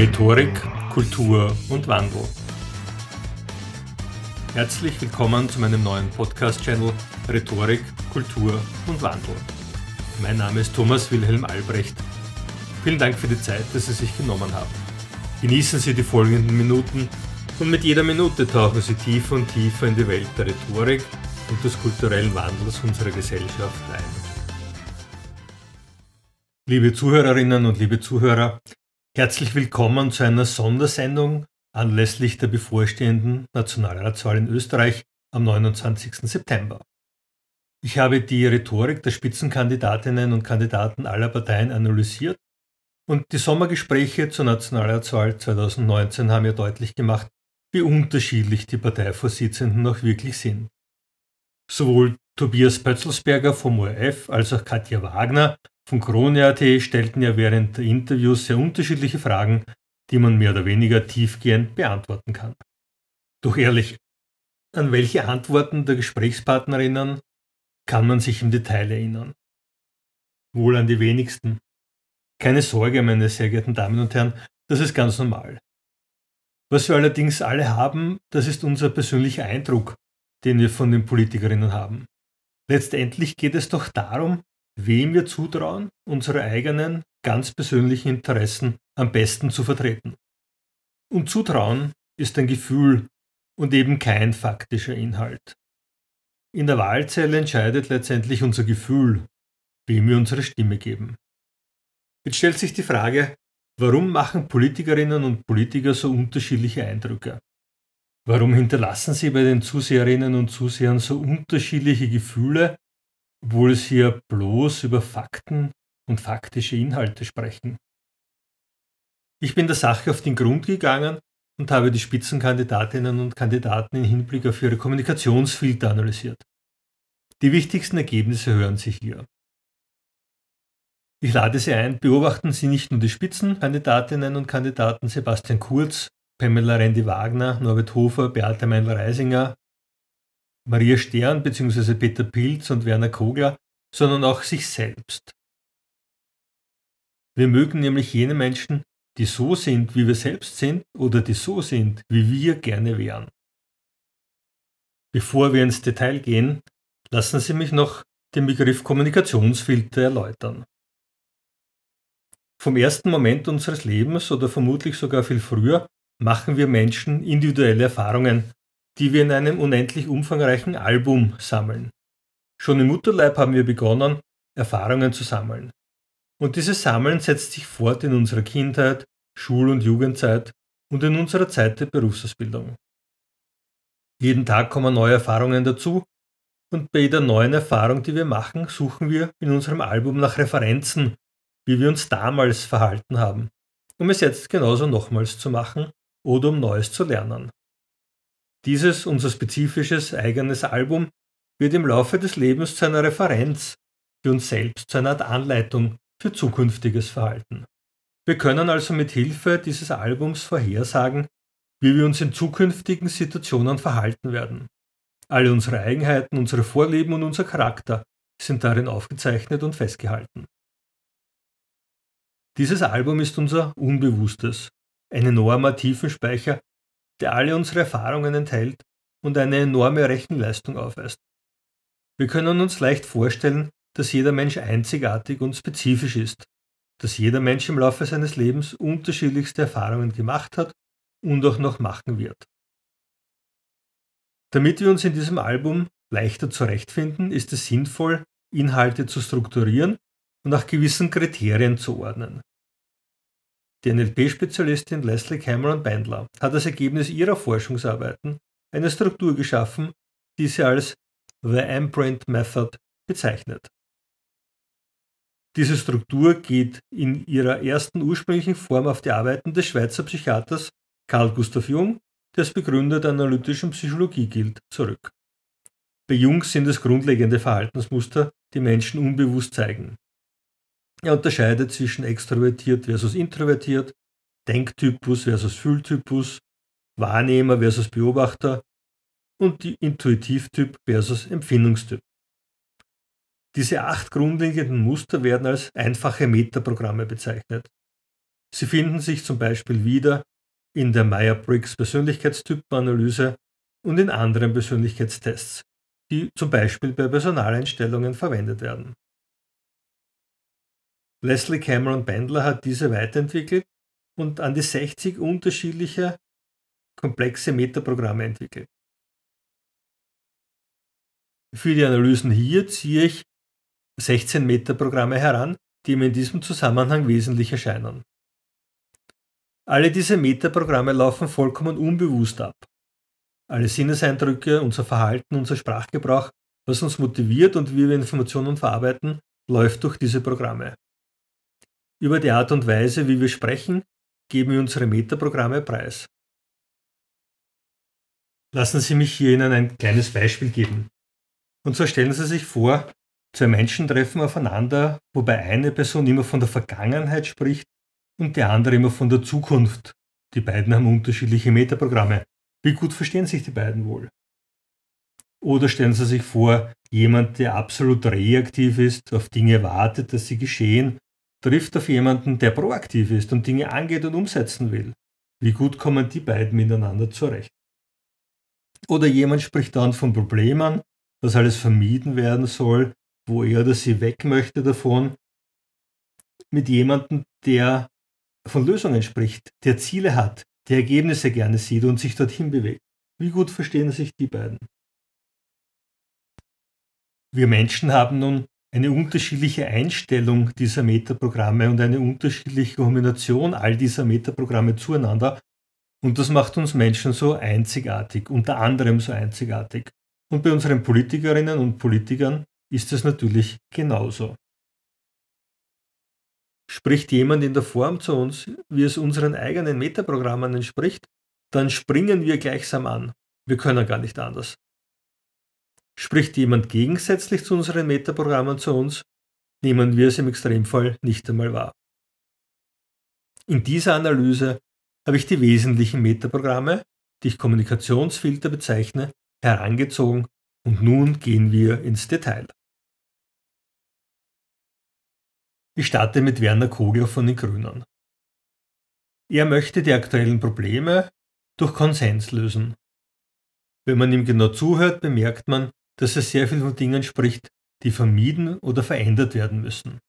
Rhetorik, Kultur und Wandel. Herzlich willkommen zu meinem neuen Podcast-Channel Rhetorik, Kultur und Wandel. Mein Name ist Thomas Wilhelm Albrecht. Vielen Dank für die Zeit, dass Sie sich genommen haben. Genießen Sie die folgenden Minuten und mit jeder Minute tauchen Sie tiefer und tiefer in die Welt der Rhetorik und des kulturellen Wandels unserer Gesellschaft ein. Liebe Zuhörerinnen und liebe Zuhörer, herzlich willkommen zu einer Sondersendung anlässlich der bevorstehenden Nationalratswahl in Österreich am 29. September. Ich habe die Rhetorik der Spitzenkandidatinnen und Kandidaten aller Parteien analysiert und die Sommergespräche zur Nationalratswahl 2019 haben ja deutlich gemacht, wie unterschiedlich die Parteivorsitzenden auch wirklich sind. Sowohl Tobias Pötzelsberger vom ORF als auch Katja Wagner von Krone.at stellten ja während der Interviews sehr unterschiedliche Fragen, die man mehr oder weniger tiefgehend beantworten kann. Doch ehrlich, an welche Antworten der Gesprächspartnerinnen kann man sich im Detail erinnern? Wohl an die wenigsten. Keine Sorge, meine sehr geehrten Damen und Herren, das ist ganz normal. Was wir allerdings alle haben, das ist unser persönlicher Eindruck, den wir von den Politikerinnen haben. Letztendlich geht es doch darum, wem wir zutrauen, unsere eigenen, ganz persönlichen Interessen am besten zu vertreten. Und Zutrauen ist ein Gefühl und eben kein faktischer Inhalt. In der Wahlzelle entscheidet letztendlich unser Gefühl, wem wir unsere Stimme geben. Jetzt stellt sich die Frage, warum machen Politikerinnen und Politiker so unterschiedliche Eindrücke? Warum hinterlassen sie bei den Zuseherinnen und Zusehern so unterschiedliche Gefühle obwohl sie ja bloß über Fakten und faktische Inhalte sprechen. Ich bin der Sache auf den Grund gegangen und habe die Spitzenkandidatinnen und Kandidaten im Hinblick auf ihre Kommunikationsfilter analysiert. Die wichtigsten Ergebnisse hören Sie hier. Ich lade Sie ein, beobachten Sie nicht nur die Spitzenkandidatinnen und Kandidaten Sebastian Kurz, Pamela Rendi-Wagner, Norbert Hofer, Beate Meinl-Reisinger, Maria Stern bzw. Peter Pilz und Werner Kogler, sondern auch sich selbst. Wir mögen nämlich jene Menschen, die so sind, wie wir selbst sind oder die so sind, wie wir gerne wären. Bevor wir ins Detail gehen, lassen Sie mich noch den Begriff Kommunikationsfilter erläutern. Vom ersten Moment unseres Lebens oder vermutlich sogar viel früher machen wir Menschen individuelle Erfahrungen die wir in einem unendlich umfangreichen Album sammeln. Schon im Mutterleib haben wir begonnen, Erfahrungen zu sammeln. Und dieses Sammeln setzt sich fort in unserer Kindheit, Schul- und Jugendzeit und in unserer Zeit der Berufsausbildung. Jeden Tag kommen neue Erfahrungen dazu und bei jeder neuen Erfahrung, die wir machen, suchen wir in unserem Album nach Referenzen, wie wir uns damals verhalten haben, um es jetzt genauso nochmals zu machen oder um Neues zu lernen. Dieses, unser spezifisches eigenes Album, wird im Laufe des Lebens zu einer Referenz für uns selbst, zu einer Art Anleitung für zukünftiges Verhalten. Wir können also mit Hilfe dieses Albums vorhersagen, wie wir uns in zukünftigen Situationen verhalten werden. Alle unsere Eigenheiten, unsere Vorlieben und unser Charakter sind darin aufgezeichnet und festgehalten. Dieses Album ist unser Unbewusstes, ein enormer Tiefenspeicher der alle unsere Erfahrungen enthält und eine enorme Rechenleistung aufweist. Wir können uns leicht vorstellen, dass jeder Mensch einzigartig und spezifisch ist, dass jeder Mensch im Laufe seines Lebens unterschiedlichste Erfahrungen gemacht hat und auch noch machen wird. Damit wir uns in diesem Album leichter zurechtfinden, ist es sinnvoll, Inhalte zu strukturieren und nach gewissen Kriterien zu ordnen. Die NLP-Spezialistin Leslie Cameron Bandler hat als Ergebnis ihrer Forschungsarbeiten eine Struktur geschaffen, die sie als The Imprint Method bezeichnet. Diese Struktur geht in ihrer ersten ursprünglichen Form auf die Arbeiten des Schweizer Psychiaters Carl Gustav Jung, der als Begründer der analytischen Psychologie gilt, zurück. Bei Jung sind es grundlegende Verhaltensmuster, die Menschen unbewusst zeigen. Er unterscheidet zwischen extrovertiert versus introvertiert, Denktypus versus Fühltypus, Wahrnehmer versus Beobachter und die Intuitivtyp versus Empfindungstyp. Diese acht grundlegenden Muster werden als einfache Metaprogramme bezeichnet. Sie finden sich zum Beispiel wieder in der Meyer-Briggs Persönlichkeitstypenanalyse und in anderen Persönlichkeitstests, die zum Beispiel bei Personaleinstellungen verwendet werden. Leslie Cameron Bendler hat diese weiterentwickelt und an die 60 unterschiedliche komplexe Metaprogramme entwickelt. Für die Analysen hier ziehe ich 16 Metaprogramme heran, die mir in diesem Zusammenhang wesentlich erscheinen. Alle diese Metaprogramme laufen vollkommen unbewusst ab. Alle Sinneseindrücke, unser Verhalten, unser Sprachgebrauch, was uns motiviert und wie wir Informationen verarbeiten, läuft durch diese Programme. Über die Art und Weise, wie wir sprechen, geben wir unsere Metaprogramme preis. Lassen Sie mich hier Ihnen ein kleines Beispiel geben. Und zwar stellen Sie sich vor, zwei Menschen treffen aufeinander, wobei eine Person immer von der Vergangenheit spricht und die andere immer von der Zukunft. Die beiden haben unterschiedliche Metaprogramme. Wie gut verstehen sich die beiden wohl? Oder stellen Sie sich vor, jemand, der absolut reaktiv ist, auf Dinge wartet, dass sie geschehen, trifft auf jemanden, der proaktiv ist und Dinge angeht und umsetzen will. Wie gut kommen die beiden miteinander zurecht? Oder jemand spricht dann von Problemen, was alles vermieden werden soll, wo er oder sie weg möchte davon, mit jemandem, der von Lösungen spricht, der Ziele hat, der Ergebnisse gerne sieht und sich dorthin bewegt. Wie gut verstehen sich die beiden? Wir Menschen haben nun eine unterschiedliche Einstellung dieser Metaprogramme und eine unterschiedliche Kombination all dieser Metaprogramme zueinander. Und das macht uns Menschen so einzigartig, unter anderem so einzigartig. Und bei unseren Politikerinnen und Politikern ist es natürlich genauso. Spricht jemand in der Form zu uns, wie es unseren eigenen Metaprogrammen entspricht, dann springen wir gleichsam an. Wir können gar nicht anders. Spricht jemand gegensätzlich zu unseren Metaprogrammen zu uns, nehmen wir es im Extremfall nicht einmal wahr. In dieser Analyse habe ich die wesentlichen Metaprogramme, die ich Kommunikationsfilter bezeichne, herangezogen und nun gehen wir ins Detail. Ich starte mit Werner Kogler von den Grünen. Er möchte die aktuellen Probleme durch Konsens lösen. Wenn man ihm genau zuhört, bemerkt man, dass er sehr viel von Dingen spricht, die vermieden oder verändert werden müssen.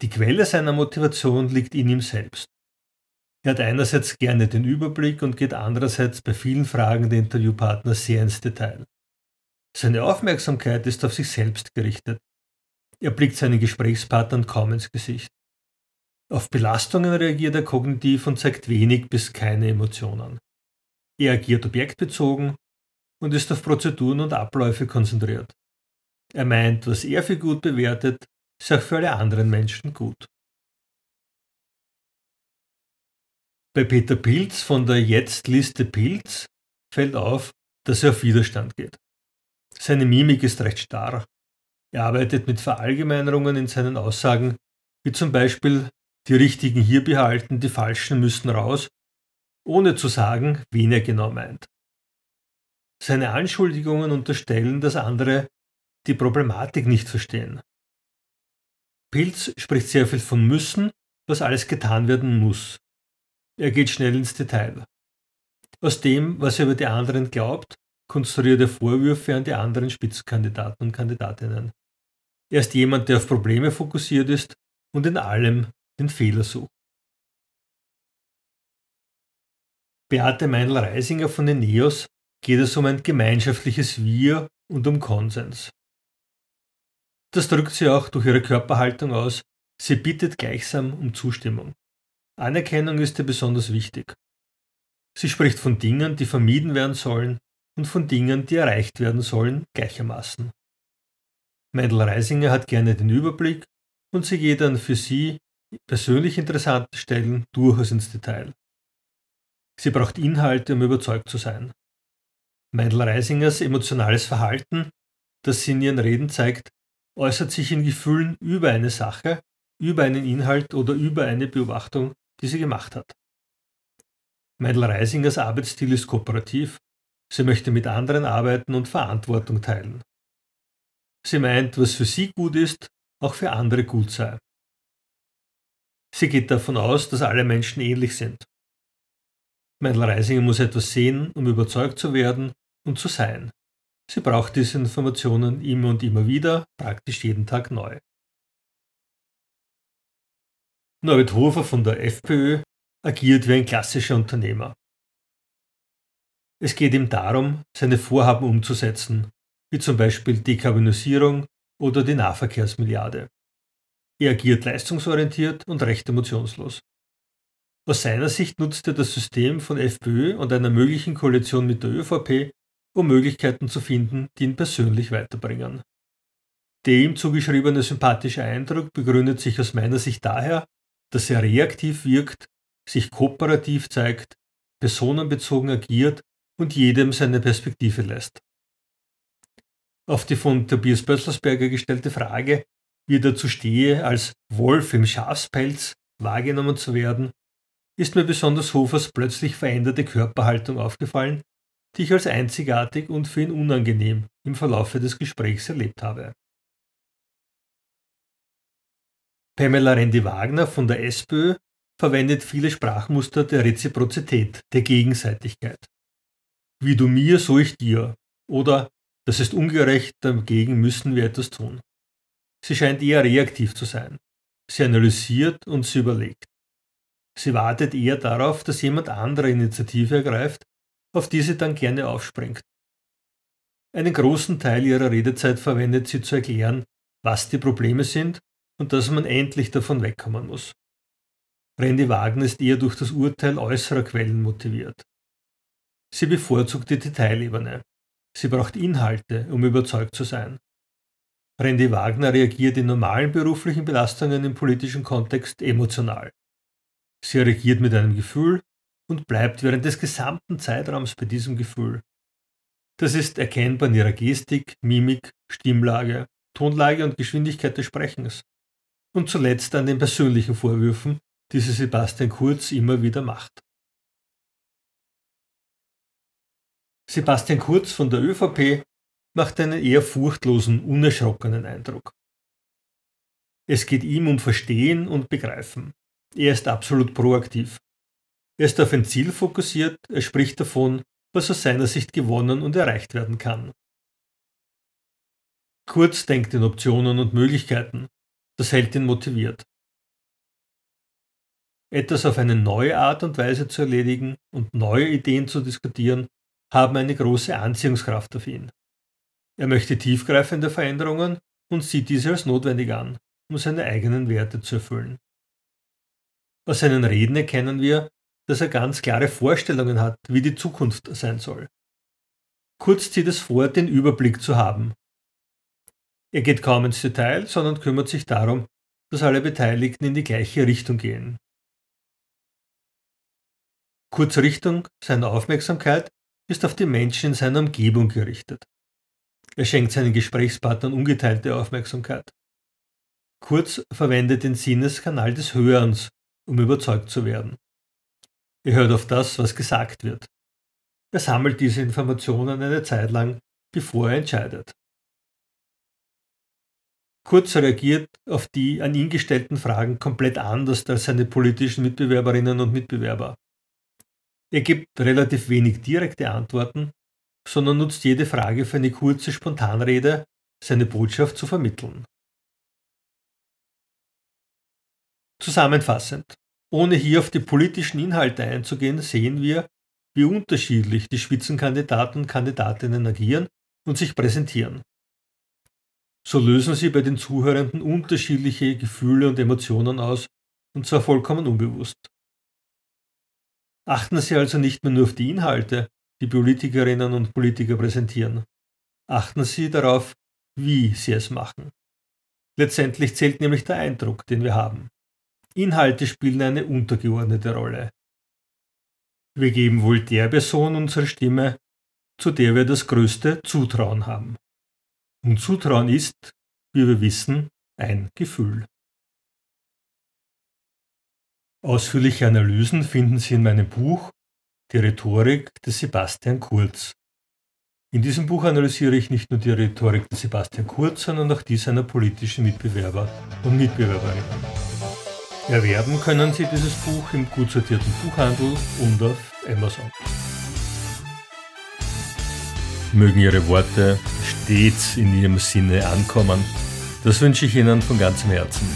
Die Quelle seiner Motivation liegt in ihm selbst. Er hat einerseits gerne den Überblick und geht andererseits bei vielen Fragen der Interviewpartner sehr ins Detail. Seine Aufmerksamkeit ist auf sich selbst gerichtet. Er blickt seinen Gesprächspartnern kaum ins Gesicht. Auf Belastungen reagiert er kognitiv und zeigt wenig bis keine Emotionen. Er agiert objektbezogen und ist auf Prozeduren und Abläufe konzentriert. Er meint, was er für gut bewertet, ist auch für alle anderen Menschen gut. Bei Peter Pilz von der Jetzt-Liste Pilz fällt auf, dass er auf Widerstand geht. Seine Mimik ist recht starr. Er arbeitet mit Verallgemeinerungen in seinen Aussagen, wie zum Beispiel die Richtigen hier behalten, die Falschen müssen raus, ohne zu sagen, wen er genau meint. Seine Anschuldigungen unterstellen, dass andere die Problematik nicht verstehen. Pilz spricht sehr viel von müssen, was alles getan werden muss. Er geht schnell ins Detail. Aus dem, was er über die anderen glaubt, konstruiert er Vorwürfe an die anderen Spitzenkandidaten und Kandidatinnen. Er ist jemand, der auf Probleme fokussiert ist und in allem den Fehler sucht. Beate Meinl-Reisinger von den NEOS geht es um ein gemeinschaftliches Wir und um Konsens. Das drückt sie auch durch ihre Körperhaltung aus. Sie bittet gleichsam um Zustimmung. Anerkennung ist ihr besonders wichtig. Sie spricht von Dingen, die vermieden werden sollen und von Dingen, die erreicht werden sollen, gleichermaßen. Meindl Reisinger hat gerne den Überblick und sie geht an für sie persönlich interessanten Stellen durchaus ins Detail. Sie braucht Inhalte, um überzeugt zu sein. Meindl Reisingers emotionales Verhalten, das sie in ihren Reden zeigt, äußert sich in Gefühlen über eine Sache, über einen Inhalt oder über eine Beobachtung, die sie gemacht hat. Meindl Reisingers Arbeitsstil ist kooperativ. Sie möchte mit anderen arbeiten und Verantwortung teilen. Sie meint, was für sie gut ist, auch für andere gut sei. Sie geht davon aus, dass alle Menschen ähnlich sind. Meindl Reisinger muss etwas sehen, um überzeugt zu werden und zu sein. Sie braucht diese Informationen immer und immer wieder, praktisch jeden Tag neu. Norbert Hofer von der FPÖ agiert wie ein klassischer Unternehmer. Es geht ihm darum, seine Vorhaben umzusetzen, wie zum Beispiel Dekarbonisierung oder die Nahverkehrsmilliarde. Er agiert leistungsorientiert und recht emotionslos. Aus seiner Sicht nutzt er das System von FPÖ und einer möglichen Koalition mit der ÖVP, um Möglichkeiten zu finden, die ihn persönlich weiterbringen. Der ihm zugeschriebene sympathische Eindruck begründet sich aus meiner Sicht daher, dass er reaktiv wirkt, sich kooperativ zeigt, personenbezogen agiert und jedem seine Perspektive lässt. Auf die von Tobias Bötzlersberger gestellte Frage, wie er dazu stehe, als Wolf im Schafspelz wahrgenommen zu werden, ist mir besonders Hofers plötzlich veränderte Körperhaltung aufgefallen, die ich als einzigartig und für ihn unangenehm im Verlaufe des Gesprächs erlebt habe. Pamela Rendi-Wagner von der SPÖ verwendet viele Sprachmuster der Reziprozität, der Gegenseitigkeit. Wie du mir, so ich dir. Oder das ist ungerecht, dagegen müssen wir etwas tun. Sie scheint eher reaktiv zu sein. Sie analysiert und sie überlegt. Sie wartet eher darauf, dass jemand andere Initiative ergreift, auf die sie dann gerne aufspringt. Einen großen Teil ihrer Redezeit verwendet sie zu erklären, was die Probleme sind und dass man endlich davon wegkommen muss. Randy Wagner ist eher durch das Urteil äußerer Quellen motiviert. Sie bevorzugt die Detailebene. Sie braucht Inhalte, um überzeugt zu sein. Randy Wagner reagiert in normalen beruflichen Belastungen im politischen Kontext emotional. Sie reagiert mit einem Gefühl und bleibt während des gesamten Zeitraums bei diesem Gefühl. Das ist erkennbar in ihrer Gestik, Mimik, Stimmlage, Tonlage und Geschwindigkeit des Sprechens. Und zuletzt an den persönlichen Vorwürfen, die sie Sebastian Kurz immer wieder macht. Sebastian Kurz von der ÖVP macht einen eher furchtlosen, unerschrockenen Eindruck. Es geht ihm um Verstehen und Begreifen. Er ist absolut proaktiv. Er ist auf ein Ziel fokussiert, er spricht davon, was aus seiner Sicht gewonnen und erreicht werden kann. Kurz denkt in Optionen und Möglichkeiten. Das hält ihn motiviert. Etwas auf eine neue Art und Weise zu erledigen und neue Ideen zu diskutieren, haben eine große Anziehungskraft auf ihn. Er möchte tiefgreifende Veränderungen und sieht diese als notwendig an, um seine eigenen Werte zu erfüllen. Aus seinen Reden erkennen wir, dass er ganz klare Vorstellungen hat, wie die Zukunft sein soll. Kurz zieht es vor, den Überblick zu haben. Er geht kaum ins Detail, sondern kümmert sich darum, dass alle Beteiligten in die gleiche Richtung gehen. Kurz Richtung seiner Aufmerksamkeit ist auf die Menschen in seiner Umgebung gerichtet. Er schenkt seinen Gesprächspartnern ungeteilte Aufmerksamkeit. Kurz verwendet den Sinneskanal des Hörens, um überzeugt zu werden. Er hört auf das, was gesagt wird. Er sammelt diese Informationen eine Zeit lang, bevor er entscheidet. Kurz reagiert auf die an ihn gestellten Fragen komplett anders als seine politischen Mitbewerberinnen und Mitbewerber. Er gibt relativ wenig direkte Antworten, sondern nutzt jede Frage für eine kurze Spontanrede, seine Botschaft zu vermitteln. Zusammenfassend, ohne hier auf die politischen Inhalte einzugehen, sehen wir, wie unterschiedlich die Spitzenkandidaten und Kandidatinnen agieren und sich präsentieren. So lösen sie bei den Zuhörenden unterschiedliche Gefühle und Emotionen aus, und zwar vollkommen unbewusst. Achten Sie also nicht mehr nur auf die Inhalte, die Politikerinnen und Politiker präsentieren. Achten Sie darauf, wie sie es machen. Letztendlich zählt nämlich der Eindruck, den wir haben. Inhalte spielen eine untergeordnete Rolle. Wir geben wohl der Person unsere Stimme, zu der wir das größte Zutrauen haben. Und Zutrauen ist, wie wir wissen, ein Gefühl. Ausführliche Analysen finden Sie in meinem Buch Die Rhetorik des Sebastian Kurz. In diesem Buch analysiere ich nicht nur die Rhetorik des Sebastian Kurz, sondern auch die seiner politischen Mitbewerber und Mitbewerberinnen. Erwerben können Sie dieses Buch im gut sortierten Buchhandel und auf Amazon. Mögen Ihre Worte stets in Ihrem Sinne ankommen. Das wünsche ich Ihnen von ganzem Herzen.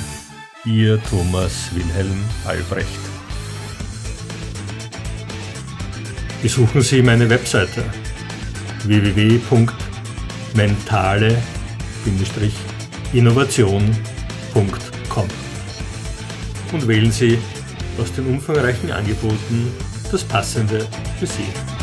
Ihr Thomas Wilhelm Albrecht. Besuchen Sie meine Webseite www.mentale-innovation.com und wählen Sie aus den umfangreichen Angeboten das Passende für Sie.